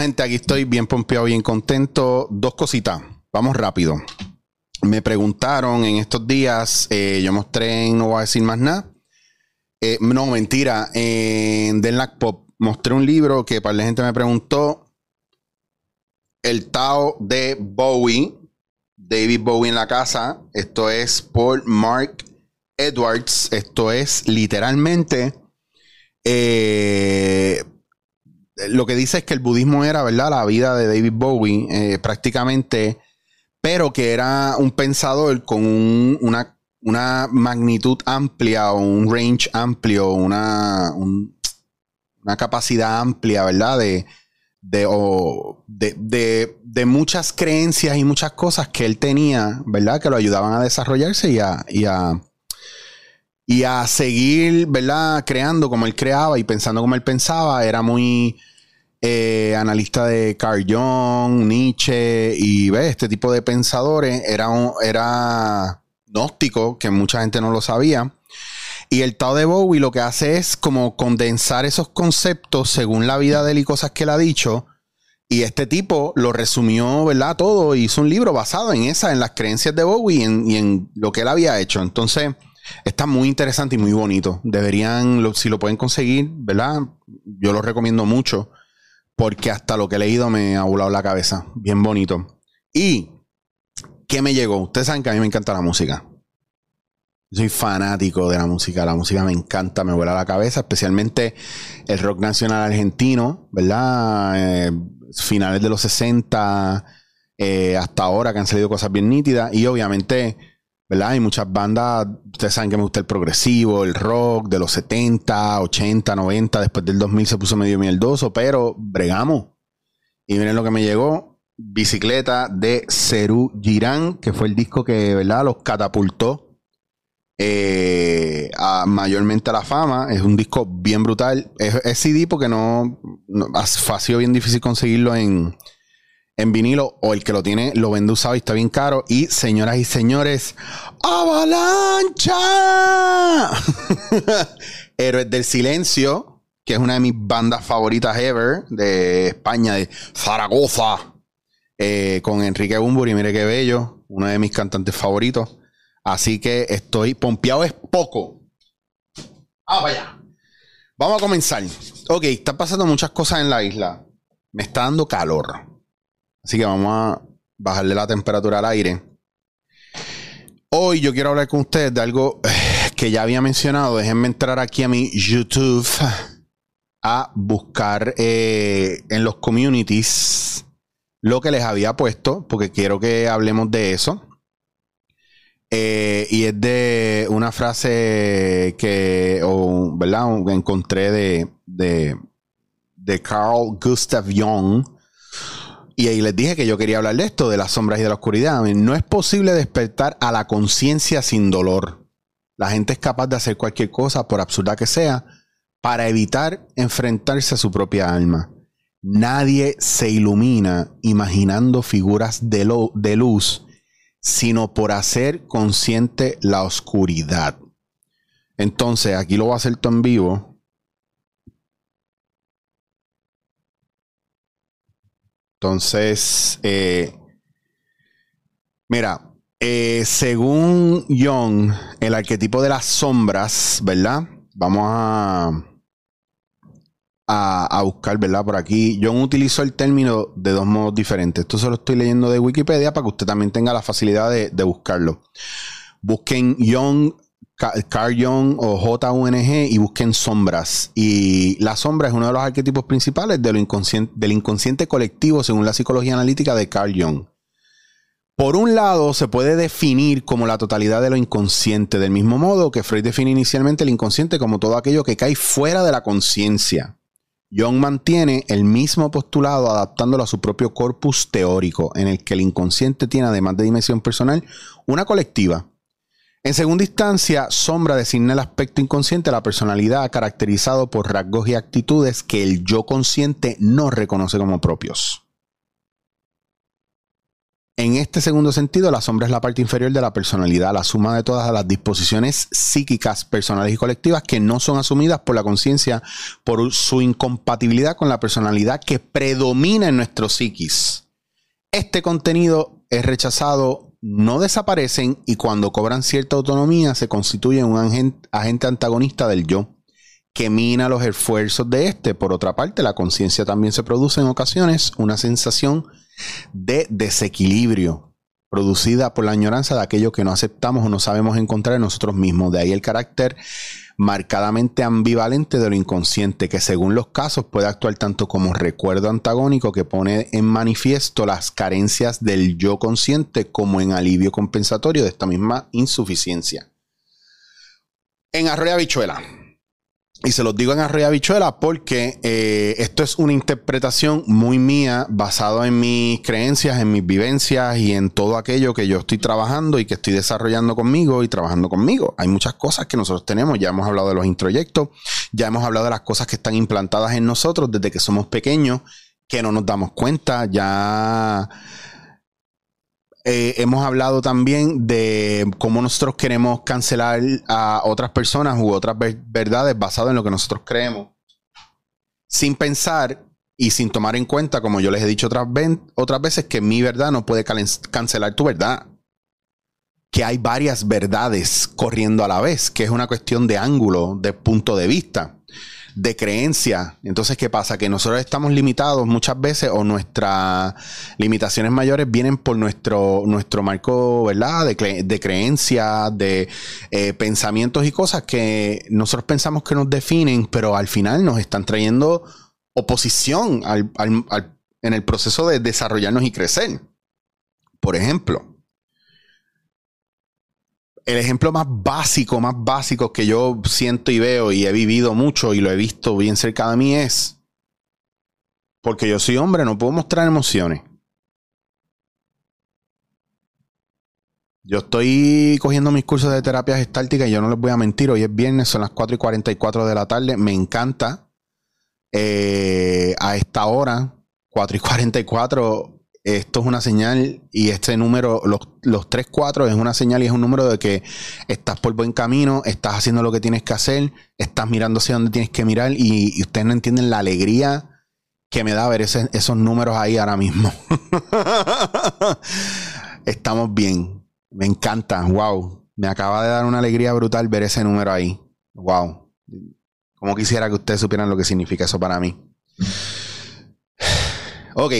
Gente, aquí estoy bien pompeado, bien contento. Dos cositas. Vamos rápido. Me preguntaron en estos días, eh, yo mostré en No voy a decir más nada. Eh, no, mentira. En Denlac Pop mostré un libro que para la gente me preguntó. El Tao de Bowie. David Bowie en la casa. Esto es por Mark Edwards. Esto es literalmente. Eh, lo que dice es que el budismo era, ¿verdad? La vida de David Bowie, eh, prácticamente, pero que era un pensador con una, una, magnitud amplia o un range amplio, una, una capacidad amplia, ¿verdad? De, de, de, muchas creencias y muchas cosas que él tenía, ¿verdad? Que lo ayudaban a desarrollarse y a, y a seguir, ¿verdad? Creando como él creaba y pensando como él pensaba. Era muy eh, analista de Carl Jung, Nietzsche y ¿ves? este tipo de pensadores. Era, era gnóstico, que mucha gente no lo sabía. Y el Tao de Bowie lo que hace es como condensar esos conceptos según la vida de él y cosas que él ha dicho. Y este tipo lo resumió, ¿verdad? Todo. Hizo un libro basado en esa, en las creencias de Bowie y en lo que él había hecho. Entonces, Está muy interesante y muy bonito. Deberían, si lo pueden conseguir, ¿verdad? Yo lo recomiendo mucho porque hasta lo que he leído me ha volado la cabeza. Bien bonito. Y, ¿qué me llegó? Ustedes saben que a mí me encanta la música. Soy fanático de la música. La música me encanta, me vuela la cabeza, especialmente el rock nacional argentino, ¿verdad? Eh, finales de los 60 eh, hasta ahora que han salido cosas bien nítidas. Y obviamente ¿verdad? Hay muchas bandas, ustedes saben que me gusta el progresivo, el rock de los 70, 80, 90, después del 2000 se puso medio mierdoso, pero bregamos. Y miren lo que me llegó, Bicicleta de Cerú Girán, que fue el disco que, ¿verdad? Los catapultó eh, mayormente a la fama. Es un disco bien brutal. Es, CD porque no, no ha sido bien difícil conseguirlo en, en vinilo o el que lo tiene lo vende usado y está bien caro. Y señoras y señores, ¡Avalancha! Héroes del Silencio, que es una de mis bandas favoritas ever de España, de Zaragoza, eh, con Enrique Bumburi, mire qué bello, uno de mis cantantes favoritos. Así que estoy pompeado, es poco. Ah, vaya. Vamos a comenzar. Ok, están pasando muchas cosas en la isla. Me está dando calor. Así que vamos a bajarle la temperatura al aire. Hoy yo quiero hablar con ustedes de algo eh, que ya había mencionado. Déjenme entrar aquí a mi YouTube a buscar eh, en los communities lo que les había puesto, porque quiero que hablemos de eso. Eh, y es de una frase que, ¿verdad? Encontré de, de, de Carl Gustav Jung y ahí les dije que yo quería hablar de esto, de las sombras y de la oscuridad. No es posible despertar a la conciencia sin dolor. La gente es capaz de hacer cualquier cosa, por absurda que sea, para evitar enfrentarse a su propia alma. Nadie se ilumina imaginando figuras de, de luz, sino por hacer consciente la oscuridad. Entonces, aquí lo voy a hacer todo en vivo Entonces, eh, mira, eh, según Jung, el arquetipo de las sombras, ¿verdad? Vamos a, a, buscar, ¿verdad? Por aquí. Jung utilizó el término de dos modos diferentes. Esto se lo estoy leyendo de Wikipedia para que usted también tenga la facilidad de, de buscarlo. Busquen Jung Carl Jung o JUNG y busquen sombras. Y la sombra es uno de los arquetipos principales del inconsciente colectivo según la psicología analítica de Carl Jung. Por un lado, se puede definir como la totalidad de lo inconsciente, del mismo modo que Freud define inicialmente el inconsciente como todo aquello que cae fuera de la conciencia. Jung mantiene el mismo postulado adaptándolo a su propio corpus teórico, en el que el inconsciente tiene, además de dimensión personal, una colectiva en segunda instancia, sombra designa el aspecto inconsciente de la personalidad caracterizado por rasgos y actitudes que el yo consciente no reconoce como propios. En este segundo sentido, la sombra es la parte inferior de la personalidad, la suma de todas las disposiciones psíquicas, personales y colectivas que no son asumidas por la conciencia por su incompatibilidad con la personalidad que predomina en nuestro psiquis. Este contenido es rechazado, no desaparecen y cuando cobran cierta autonomía se constituyen un agente antagonista del yo que mina los esfuerzos de este. Por otra parte, la conciencia también se produce en ocasiones una sensación de desequilibrio producida por la añoranza de aquello que no aceptamos o no sabemos encontrar en nosotros mismos. De ahí el carácter marcadamente ambivalente de lo inconsciente, que según los casos puede actuar tanto como recuerdo antagónico que pone en manifiesto las carencias del yo consciente como en alivio compensatorio de esta misma insuficiencia. En Arroyo Bichuela. Y se los digo en Arroyo Bichuela porque eh, esto es una interpretación muy mía, basada en mis creencias, en mis vivencias y en todo aquello que yo estoy trabajando y que estoy desarrollando conmigo y trabajando conmigo. Hay muchas cosas que nosotros tenemos, ya hemos hablado de los introyectos, ya hemos hablado de las cosas que están implantadas en nosotros desde que somos pequeños, que no nos damos cuenta, ya eh, hemos hablado también de cómo nosotros queremos cancelar a otras personas u otras verdades basadas en lo que nosotros creemos, sin pensar y sin tomar en cuenta, como yo les he dicho otras, otras veces, que mi verdad no puede cancelar tu verdad. Que hay varias verdades corriendo a la vez, que es una cuestión de ángulo, de punto de vista de creencia. Entonces, ¿qué pasa? Que nosotros estamos limitados muchas veces o nuestras limitaciones mayores vienen por nuestro, nuestro marco, ¿verdad? De, de creencias, de eh, pensamientos y cosas que nosotros pensamos que nos definen, pero al final nos están trayendo oposición en el proceso de desarrollarnos y crecer. Por ejemplo, el ejemplo más básico, más básico que yo siento y veo y he vivido mucho y lo he visto bien cerca de mí es, porque yo soy hombre, no puedo mostrar emociones. Yo estoy cogiendo mis cursos de terapia gestáltica y yo no les voy a mentir, hoy es viernes, son las 4 y 44 de la tarde, me encanta. Eh, a esta hora, 4 y 44, esto es una señal y este número, los, los 3, 4 es una señal y es un número de que estás por buen camino, estás haciendo lo que tienes que hacer, estás mirando hacia donde tienes que mirar y, ustedes no entienden la alegría que me da ver esos números ahí ahora mismo. Estamos bien, me encanta, wow, me acaba de dar una alegría brutal ver ese número ahí, wow. Como quisiera que ustedes supieran lo que significa eso para mí. Ok,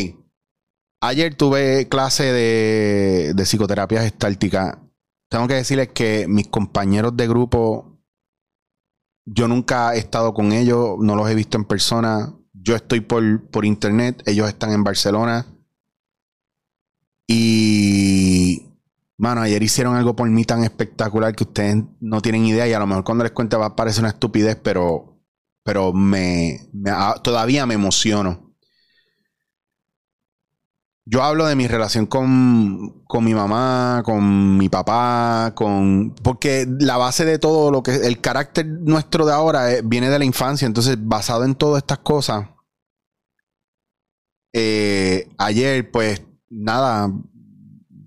Ayer tuve clase de, psicoterapia gestáltica. Tengo que decirles que mis compañeros de grupo, yo nunca he estado con ellos, no los he visto en persona. Yo estoy por, por internet, ellos están en Barcelona. Y, mano, ayer hicieron algo por mí tan espectacular que ustedes no tienen idea y a lo mejor cuando les cuente va a parecer una estupidez, pero, pero me, todavía me emociono yo hablo de mi relación con, mi mamá, con mi papá, con. Porque la base de todo lo que. El carácter nuestro de ahora eh, viene de la infancia. Entonces, basado en todas estas cosas. Eh, ayer, pues, nada.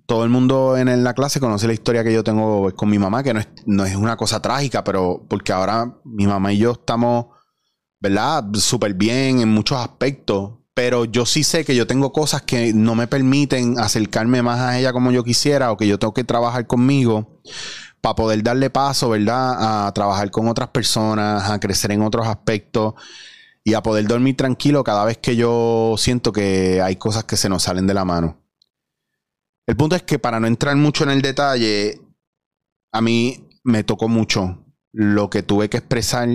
Todo el mundo en la clase conoce la historia que yo tengo con mi mamá, que no es, no es una cosa trágica, pero porque ahora mi mamá y yo estamos, ¿verdad? Súper bien en muchos aspectos pero yo sí sé que yo tengo cosas que no me permiten acercarme más a ella como yo quisiera o que yo tengo que trabajar conmigo para poder darle paso, ¿verdad? A trabajar con otras personas, a crecer en otros aspectos y a poder dormir tranquilo cada vez que yo siento que hay cosas que se nos salen de la mano. El punto es que para no entrar mucho en el detalle, a mí me tocó mucho lo que tuve que expresar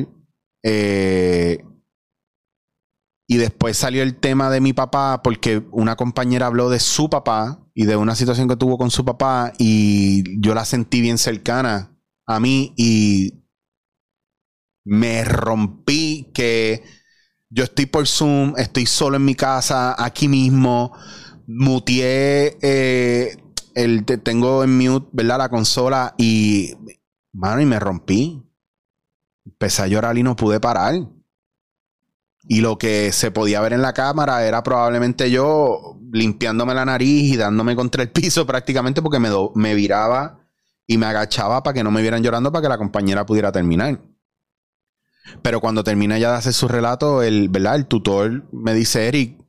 eh, y después salió el tema de mi papá porque una compañera habló de su papá y de una situación que tuvo con su papá y yo la sentí bien cercana a mí y me rompí que yo estoy por Zoom, estoy solo en mi casa, aquí mismo, muteé, eh, el, tengo en mute, ¿verdad? La consola y, mano, y me rompí. Empecé a llorar y no pude parar Y lo que se podía ver en la cámara era probablemente yo limpiándome la nariz y dándome contra el piso prácticamente porque me, me viraba y me agachaba para que no me vieran llorando para que la compañera pudiera terminar. Pero cuando termina ya de hacer su relato, el, ¿verdad? el tutor me dice, Eric,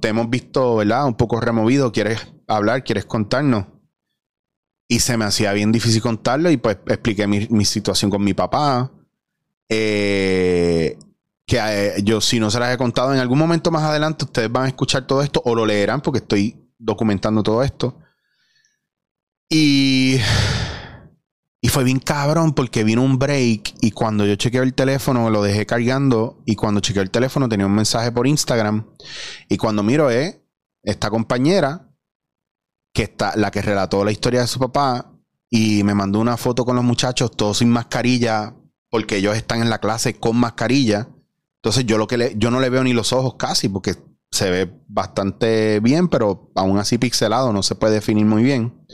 te hemos visto ¿verdad? un poco removido, ¿quieres hablar? ¿Quieres contarnos? Y se me hacía bien difícil contarlo y pues expliqué mi, mi situación con mi papá. Eh, que eh, yo si no se las he contado en algún momento más adelante, ustedes van a escuchar todo esto o lo leerán porque estoy documentando todo esto. Y, y fue bien cabrón porque vino un break y cuando yo chequeé el teléfono lo dejé cargando y cuando chequeé el teléfono tenía un mensaje por Instagram y cuando miro eh, esta compañera que está la que relató la historia de su papá y me mandó una foto con los muchachos todos sin mascarilla porque ellos están en la clase con mascarilla. Entonces yo lo que le, yo no le veo ni los ojos casi porque se ve bastante bien, pero aún así pixelado, no se puede definir muy bien.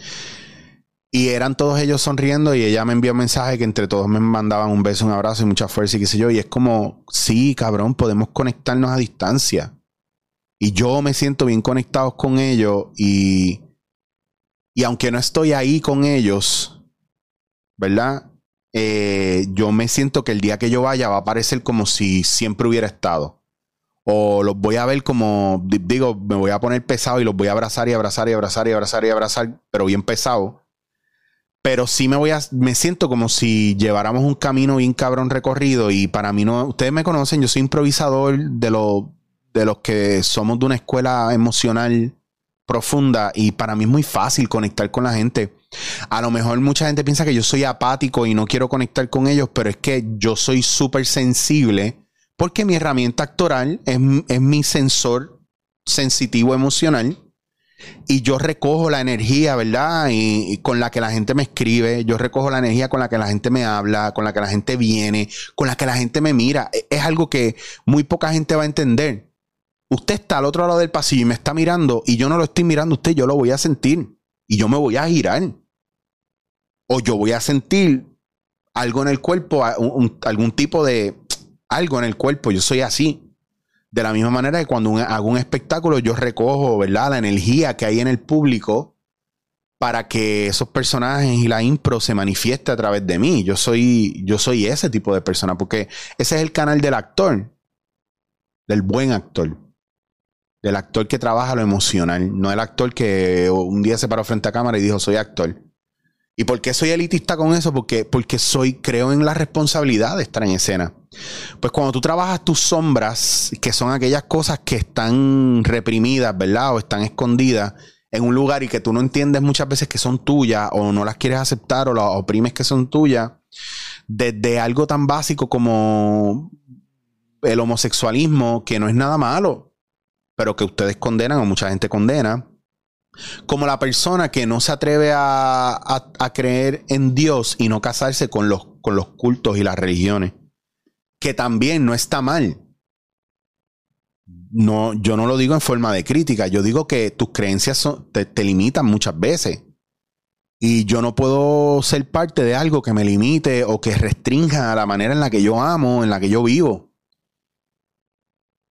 Y eran todos ellos sonriendo y ella me envió un mensaje que entre todos me mandaban un beso, un abrazo y mucha fuerza y qué sé yo. Y es como, sí, cabrón, podemos conectarnos a distancia. Y yo me siento bien conectado con ellos y, y aunque no estoy ahí con ellos, ¿verdad? Eh, yo me siento que el día que yo vaya va a parecer como si siempre hubiera estado. O los voy a ver como, digo, me voy a poner pesado y los voy a abrazar y abrazar y abrazar y abrazar y abrazar, pero bien pesado. Pero sí me voy a, me siento como si lleváramos un camino bien cabrón recorrido y para mí no, ustedes me conocen, yo soy improvisador de, lo, de los que somos de una escuela emocional profunda y para mí es muy fácil conectar con la gente. A lo mejor mucha gente piensa que yo soy apático y no quiero conectar con ellos, pero es que yo soy súper sensible porque mi herramienta actoral es, mi sensor sensitivo emocional y yo recojo la energía, ¿verdad? Y, con la que la gente me escribe, yo recojo la energía con la que la gente me habla, con la que la gente viene, con la que la gente me mira. E, es algo que muy poca gente va a entender. Usted está al otro lado del pasillo y me está mirando y yo no lo estoy mirando usted, yo lo voy a sentir y yo me voy a girar. O yo voy a sentir algo en el cuerpo, algún tipo de algo en el cuerpo, yo soy así. De la misma manera que cuando hago un espectáculo, yo recojo, ¿verdad? La energía que hay en el público para que esos personajes y la impro se manifieste a través de mí. Yo soy, yo soy ese tipo de persona, porque ese es el canal del actor, del buen actor del actor que trabaja lo emocional, no el actor que un día se paró frente a cámara y dijo soy actor. ¿Y por qué soy elitista con eso? Porque, porque soy, creo en la responsabilidad de estar en escena. Pues cuando tú trabajas tus sombras, que son aquellas cosas que están reprimidas, ¿verdad? O están escondidas en un lugar y que tú no entiendes muchas veces que son tuyas o no las quieres aceptar o las oprimes que son tuyas, desde algo tan básico como el homosexualismo, que no es nada malo pero que ustedes condenan o mucha gente condena, como la persona que no se atreve a, creer en Dios y no casarse con los, cultos y las religiones, que también no está mal. No, yo no lo digo en forma de crítica, yo digo que tus creencias te, te limitan muchas veces. Y yo no puedo ser parte de algo que me limite o que restrinja la manera en la que yo amo, en la que yo vivo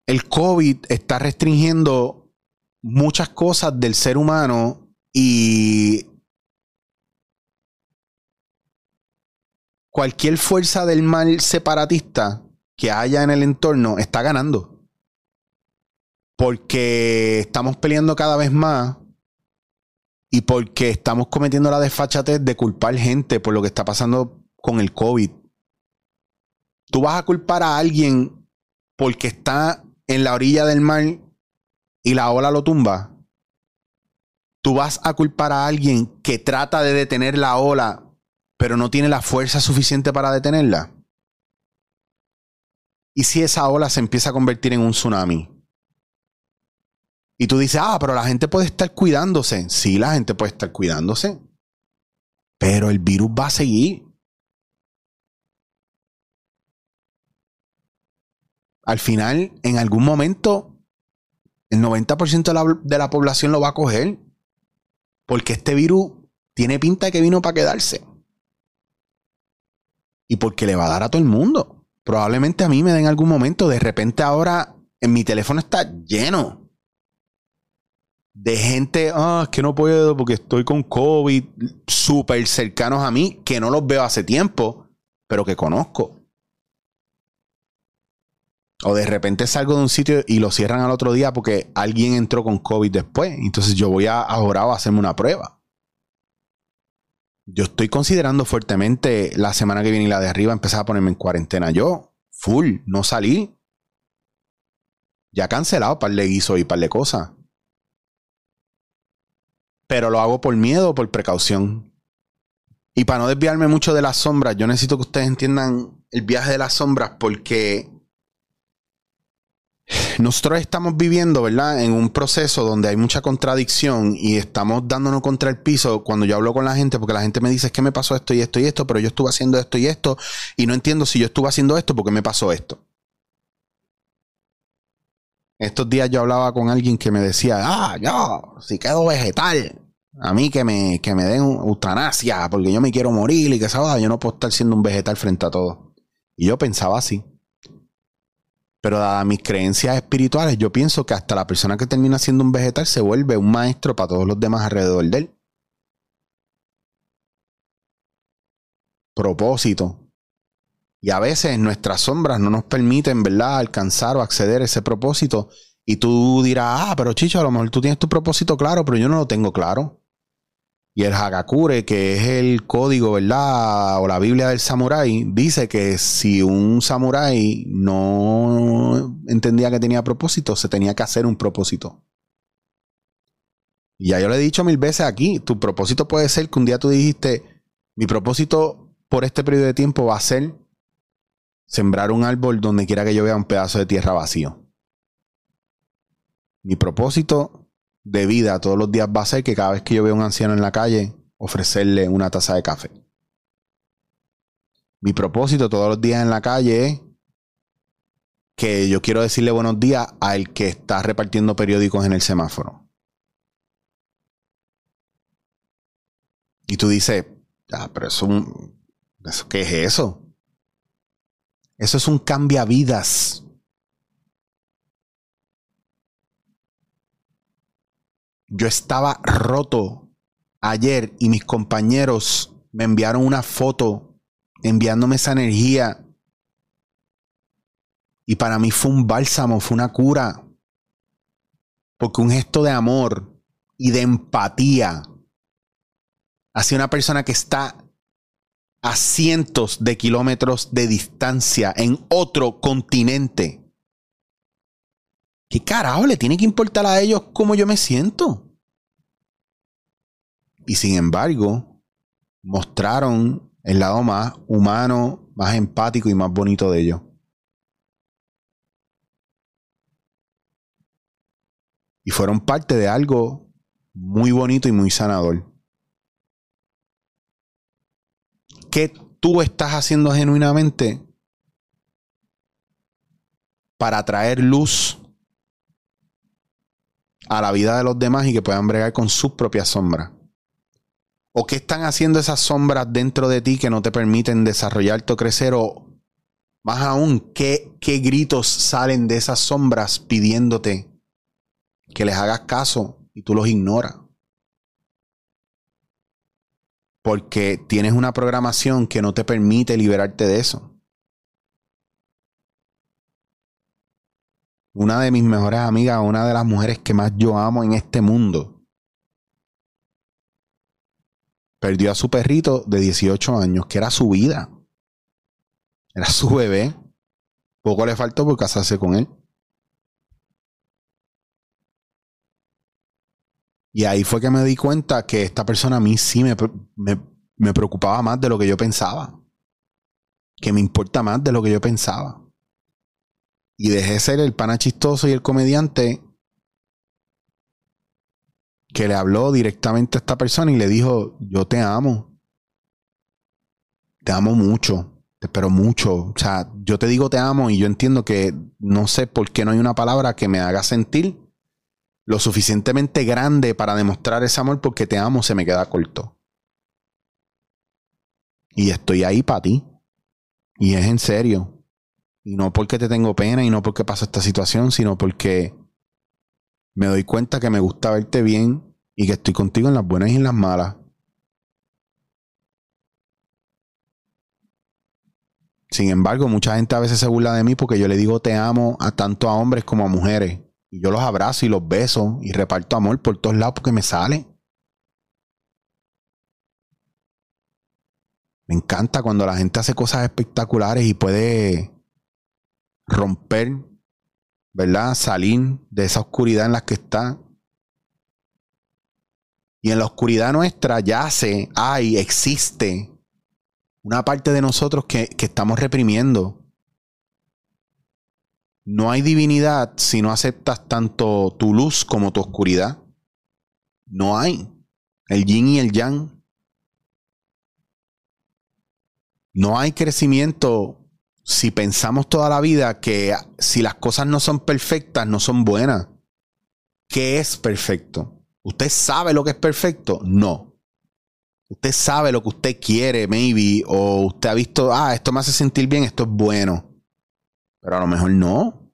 el COVID está restringiendo muchas cosas del ser humano y cualquier fuerza del mal separatista que haya en el entorno está ganando. Porque estamos peleando cada vez más y porque estamos cometiendo la desfachatez de culpar gente por lo que está pasando con el COVID. Tú vas a culpar a alguien porque está en la orilla del mar y la ola lo tumba, tú vas a culpar a alguien que trata de detener la ola, pero no tiene la fuerza suficiente para detenerla. ¿Y si esa ola se empieza a convertir en un tsunami? Y tú dices, ah, pero la gente puede estar cuidándose. Sí, la gente puede estar cuidándose. Pero el virus va a seguir. al final, en algún momento, el 90% de la, de la población lo va a coger. Porque este virus tiene pinta de que vino para quedarse. Y porque le va a dar a todo el mundo. Probablemente a mí me den algún momento. De repente ahora en mi teléfono está lleno de gente, ah, que no puedo porque estoy con COVID, súper cercanos a mí, que no los veo hace tiempo, pero que conozco. O de repente salgo de un sitio y lo cierran al otro día porque alguien entró con COVID después. Entonces yo voy a ahora a hacerme una prueba. Yo estoy considerando fuertemente la semana que viene y la de arriba empezar a ponerme en cuarentena. Yo, full, no salí. Ya cancelado par de guiso y par de cosas. Pero lo hago por miedo, por precaución. Y para no desviarme mucho de las sombras, yo necesito que ustedes entiendan el viaje de las sombras porque nosotros estamos viviendo, ¿verdad? En un proceso donde hay mucha contradicción y estamos dándonos contra el piso cuando yo hablo con la gente, porque la gente me dice, es que me pasó esto y esto y esto, pero yo estuve haciendo esto y esto y no entiendo si yo estuve haciendo esto porque me pasó esto. Estos días yo hablaba con alguien que me decía, ah, yo, si quedo vegetal, a mí que me, que me den eutanasia porque yo me quiero morir y que esa yo no puedo estar siendo un vegetal frente a todo. Y yo pensaba así. Pero dadas mis creencias espirituales, yo pienso que hasta la persona que termina siendo un vegetal se vuelve un maestro para todos los demás alrededor de él. Propósito. Y a veces nuestras sombras no nos permiten, ¿verdad?, alcanzar o acceder a ese propósito. Y tú dirás, ah, pero Chicho, a lo mejor tú tienes tu propósito claro, pero yo no lo tengo claro. Y el Hagakure, que es el código, ¿verdad? O la Biblia del samurái, dice que si un samurái no entendía que tenía propósito, se tenía que hacer un propósito. Y ya yo le he dicho mil veces aquí, tu propósito puede ser que un día tú dijiste, mi propósito por este periodo de tiempo va a ser sembrar un árbol donde quiera que yo vea un pedazo de tierra vacío. Mi propósito de vida todos los días va a ser que cada vez que yo veo a un anciano en la calle, ofrecerle una taza de café. Mi propósito todos los días en la calle es que yo quiero decirle buenos días al que está repartiendo periódicos en el semáforo. Y tú dices, ah, pero eso, ¿eso ¿qué es eso? Eso es un vidas Yo estaba roto ayer y mis compañeros me enviaron una foto enviándome esa energía. Y para mí fue un bálsamo, fue una cura. Porque un gesto de amor y de empatía hacia una persona que está a cientos de kilómetros de distancia en otro continente ¿Qué carajo le tiene que importar a ellos cómo yo me siento? Y sin embargo, mostraron el lado más humano, más empático y más bonito de ellos. Y fueron parte de algo muy bonito y muy sanador. ¿Qué tú estás haciendo genuinamente para traer luz a la vida de los demás y que puedan bregar con sus propias sombras. ¿O qué están haciendo esas sombras dentro de ti que no te permiten desarrollarte o crecer? O más aún, ¿qué, qué gritos salen de esas sombras pidiéndote que les hagas caso y tú los ignoras? Porque tienes una programación que no te permite liberarte de eso. una de mis mejores amigas, una de las mujeres que más yo amo en este mundo, perdió a su perrito de 18 años, que era su vida. Era su bebé. Poco le faltó por casarse con él. Y ahí fue que me di cuenta que esta persona a mí sí me, me, preocupaba más de lo que yo pensaba. Que me importa más de lo que yo pensaba y dejé ser el pana chistoso y el comediante que le habló directamente a esta persona y le dijo, yo te amo. Te amo mucho, te espero mucho. O sea, yo te digo te amo y yo entiendo que no sé por qué no hay una palabra que me haga sentir lo suficientemente grande para demostrar ese amor porque te amo se me queda corto. Y estoy ahí para ti. Y es en serio. Y no porque te tengo pena y no porque pasó esta situación, sino porque me doy cuenta que me gusta verte bien y que estoy contigo en las buenas y en las malas. Sin embargo, mucha gente a veces se burla de mí porque yo le digo te amo a tanto a hombres como a mujeres. Y yo los abrazo y los beso y reparto amor por todos lados porque me sale. Me encanta cuando la gente hace cosas espectaculares y puede romper, ¿verdad? Salir de esa oscuridad en la que está. Y en la oscuridad nuestra yace, hay, existe una parte de nosotros que, que estamos reprimiendo. No hay divinidad si no aceptas tanto tu luz como tu oscuridad. No hay. El yin y el yang. No hay crecimiento si pensamos toda la vida que si las cosas no son perfectas, no son buenas. ¿Qué es perfecto? ¿Usted sabe lo que es perfecto? No. Usted sabe lo que usted quiere, maybe, o usted ha visto, ah, esto me hace sentir bien, esto es bueno. Pero a lo mejor no.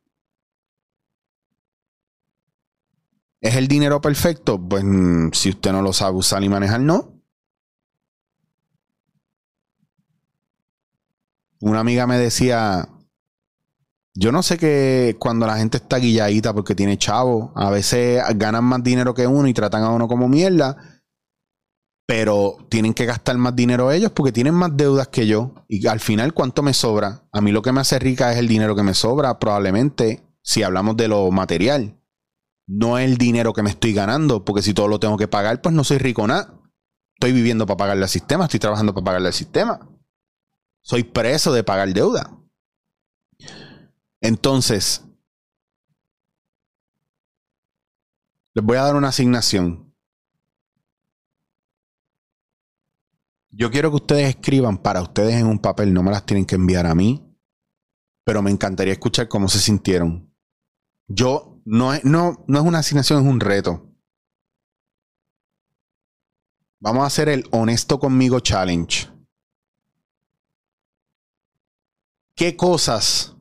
¿Es el dinero perfecto? Pues mm, si usted no lo sabe usar y manejar, no. Una amiga me decía, yo no sé que cuando la gente está guilladita porque tiene chavo, a veces ganan más dinero que uno y tratan a uno como mierda, pero tienen que gastar más dinero ellos porque tienen más deudas que yo. Y al final, ¿cuánto me sobra? A mí lo que me hace rica es el dinero que me sobra, probablemente, si hablamos de lo material. No el dinero que me estoy ganando, porque si todo lo tengo que pagar, pues no soy rico nada. Estoy viviendo para pagarle al sistema, estoy trabajando para pagarle al sistema. Soy preso de pagar deuda. Entonces, les voy a dar una asignación. Yo quiero que ustedes escriban para ustedes en un papel, no me las tienen que enviar a mí, pero me encantaría escuchar cómo se sintieron. Yo, no es, no, no es una asignación, es un reto. Vamos a hacer el Honesto conmigo Challenge. ¿Qué cosas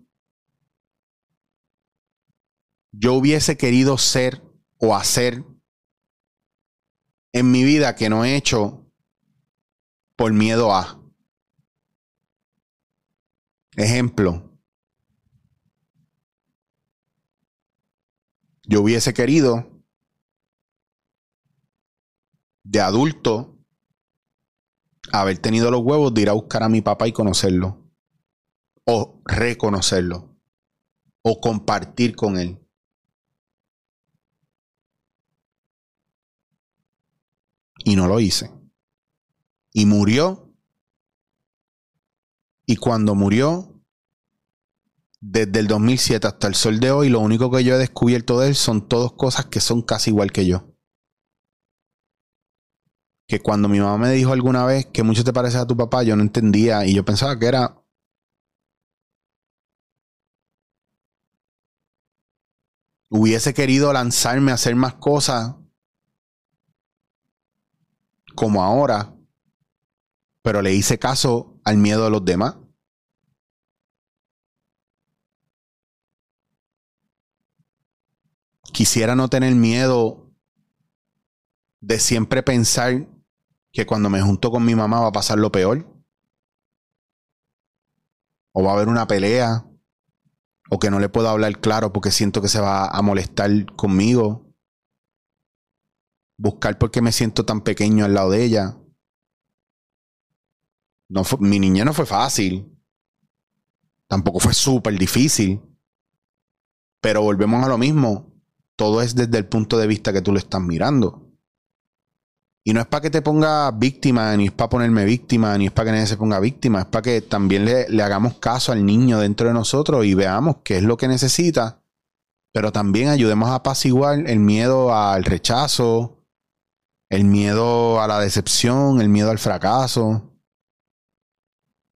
yo hubiese querido ser o hacer en mi vida que no he hecho por miedo a? Ejemplo. Yo hubiese querido de adulto haber tenido los huevos de ir a buscar a mi papá y conocerlo o reconocerlo o compartir con él. Y no lo hice. Y murió. Y cuando murió, desde el 2007 hasta el sol de hoy, lo único que yo he descubierto de él son todas cosas que son casi igual que yo. Que cuando mi mamá me dijo alguna vez que mucho te parece a tu papá, yo no entendía y yo pensaba que era Hubiese querido lanzarme a hacer más cosas como ahora, pero le hice caso al miedo de los demás. Quisiera no tener miedo de siempre pensar que cuando me junto con mi mamá va a pasar lo peor. O va a haber una pelea o que no le puedo hablar claro porque siento que se va a molestar conmigo. Buscar por qué me siento tan pequeño al lado de ella. No mi niña no fue fácil. Tampoco fue súper difícil. Pero volvemos a lo mismo. Todo es desde el punto de vista que tú lo estás mirando. Y no es para que te ponga víctima, ni es para ponerme víctima, ni es para que nadie se ponga víctima, es para que también le, le, hagamos caso al niño dentro de nosotros y veamos qué es lo que necesita, pero también ayudemos a apaciguar el miedo al rechazo, el miedo a la decepción, el miedo al fracaso.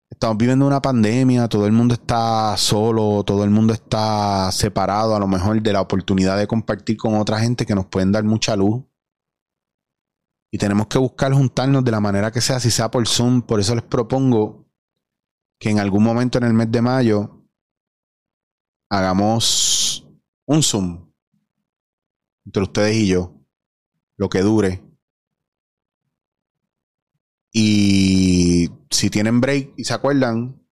Estamos viviendo una pandemia, todo el mundo está solo, todo el mundo está separado a lo mejor de la oportunidad de compartir con otra gente que nos pueden dar mucha luz y tenemos que buscar juntarnos de la manera que sea, si sea por Zoom. Por eso les propongo que en algún momento en el mes de mayo hagamos un Zoom entre ustedes y yo, lo que dure. Y si tienen break y se acuerdan,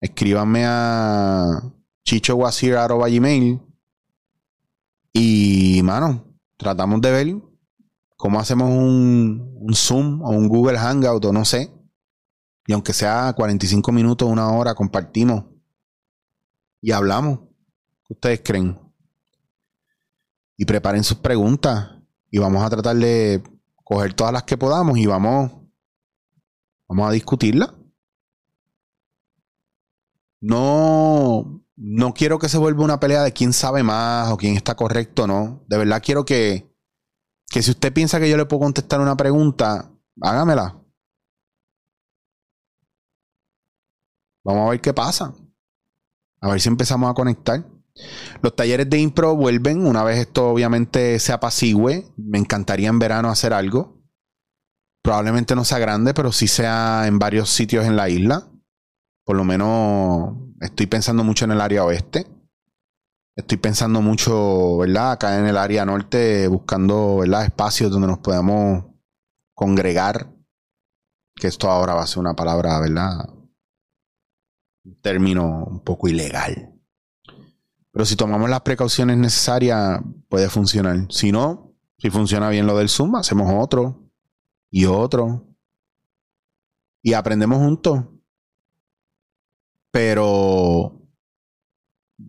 escríbanme a chichowasir.gmail y, mano, tratamos de ver cómo hacemos un, Zoom o un Google Hangout o no sé. Y aunque sea 45 minutos, una hora, compartimos y hablamos. ¿Qué ustedes creen? Y preparen sus preguntas y vamos a tratar de coger todas las que podamos y vamos, vamos a discutirla. No, no quiero que se vuelva una pelea de quién sabe más o quién está correcto, no. De verdad quiero que, que si usted piensa que yo le puedo contestar una pregunta, hágamela. Vamos a ver qué pasa. A ver si empezamos a conectar. Los talleres de impro vuelven una vez esto obviamente se apacigüe. Me encantaría en verano hacer algo. Probablemente no sea grande, pero sí sea en varios sitios en la isla. Por lo menos estoy pensando mucho en el área oeste. Estoy pensando mucho, ¿verdad? Acá en el área norte, buscando, ¿verdad? Espacios donde nos podamos congregar. Que esto ahora va a ser una palabra, ¿verdad? Un término un poco ilegal. Pero si tomamos las precauciones necesarias, puede funcionar. Si no, si funciona bien lo del Zoom, hacemos otro y otro. Y aprendemos juntos. Pero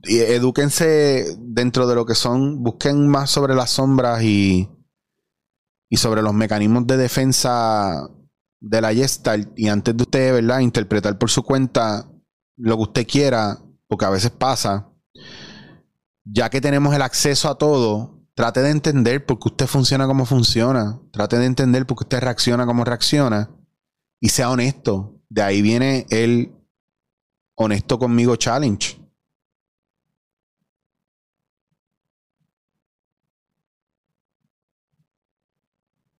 edúquense dentro de lo que son, busquen más sobre las sombras y, y sobre los mecanismos de defensa de la Gestalt. Y antes de usted, ¿verdad?, interpretar por su cuenta lo que usted quiera, porque a veces pasa ya que tenemos el acceso a todo, trate de entender por qué usted funciona como funciona. Trate de entender por qué usted reacciona como reacciona. Y sea honesto. De ahí viene el honesto conmigo challenge.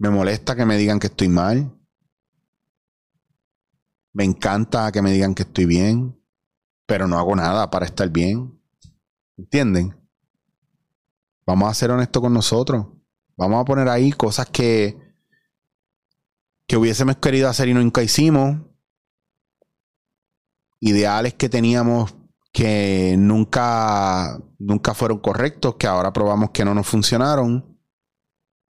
Me molesta que me digan que estoy mal. Me encanta que me digan que estoy bien. Pero no hago nada para estar bien. ¿Entienden? Vamos a ser honestos con nosotros. Vamos a poner ahí cosas que, que hubiésemos querido hacer y nunca hicimos. Ideales que teníamos que nunca, nunca fueron correctos, que ahora probamos que no nos funcionaron.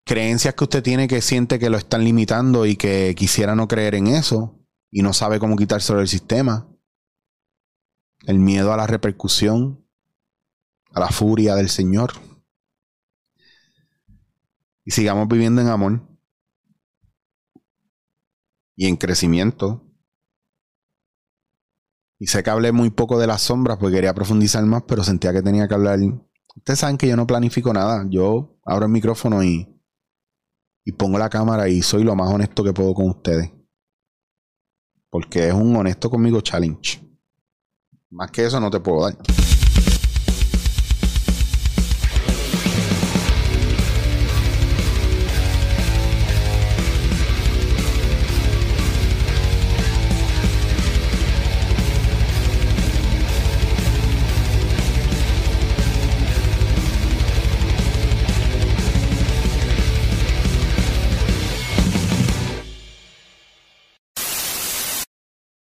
Creencias que usted tiene que siente que lo están limitando y que quisiera no creer en eso y no sabe cómo quitárselo del sistema. El miedo a la repercusión a la furia del Señor. Y sigamos viviendo en amor y en crecimiento. Y sé que hablé muy poco de las sombras porque quería profundizar más, pero sentía que tenía que hablar. Ustedes saben que yo no planifico nada. Yo abro el micrófono y, y pongo la cámara y soy lo más honesto que puedo con ustedes. Porque es un honesto conmigo challenge. Más que eso no te puedo dar.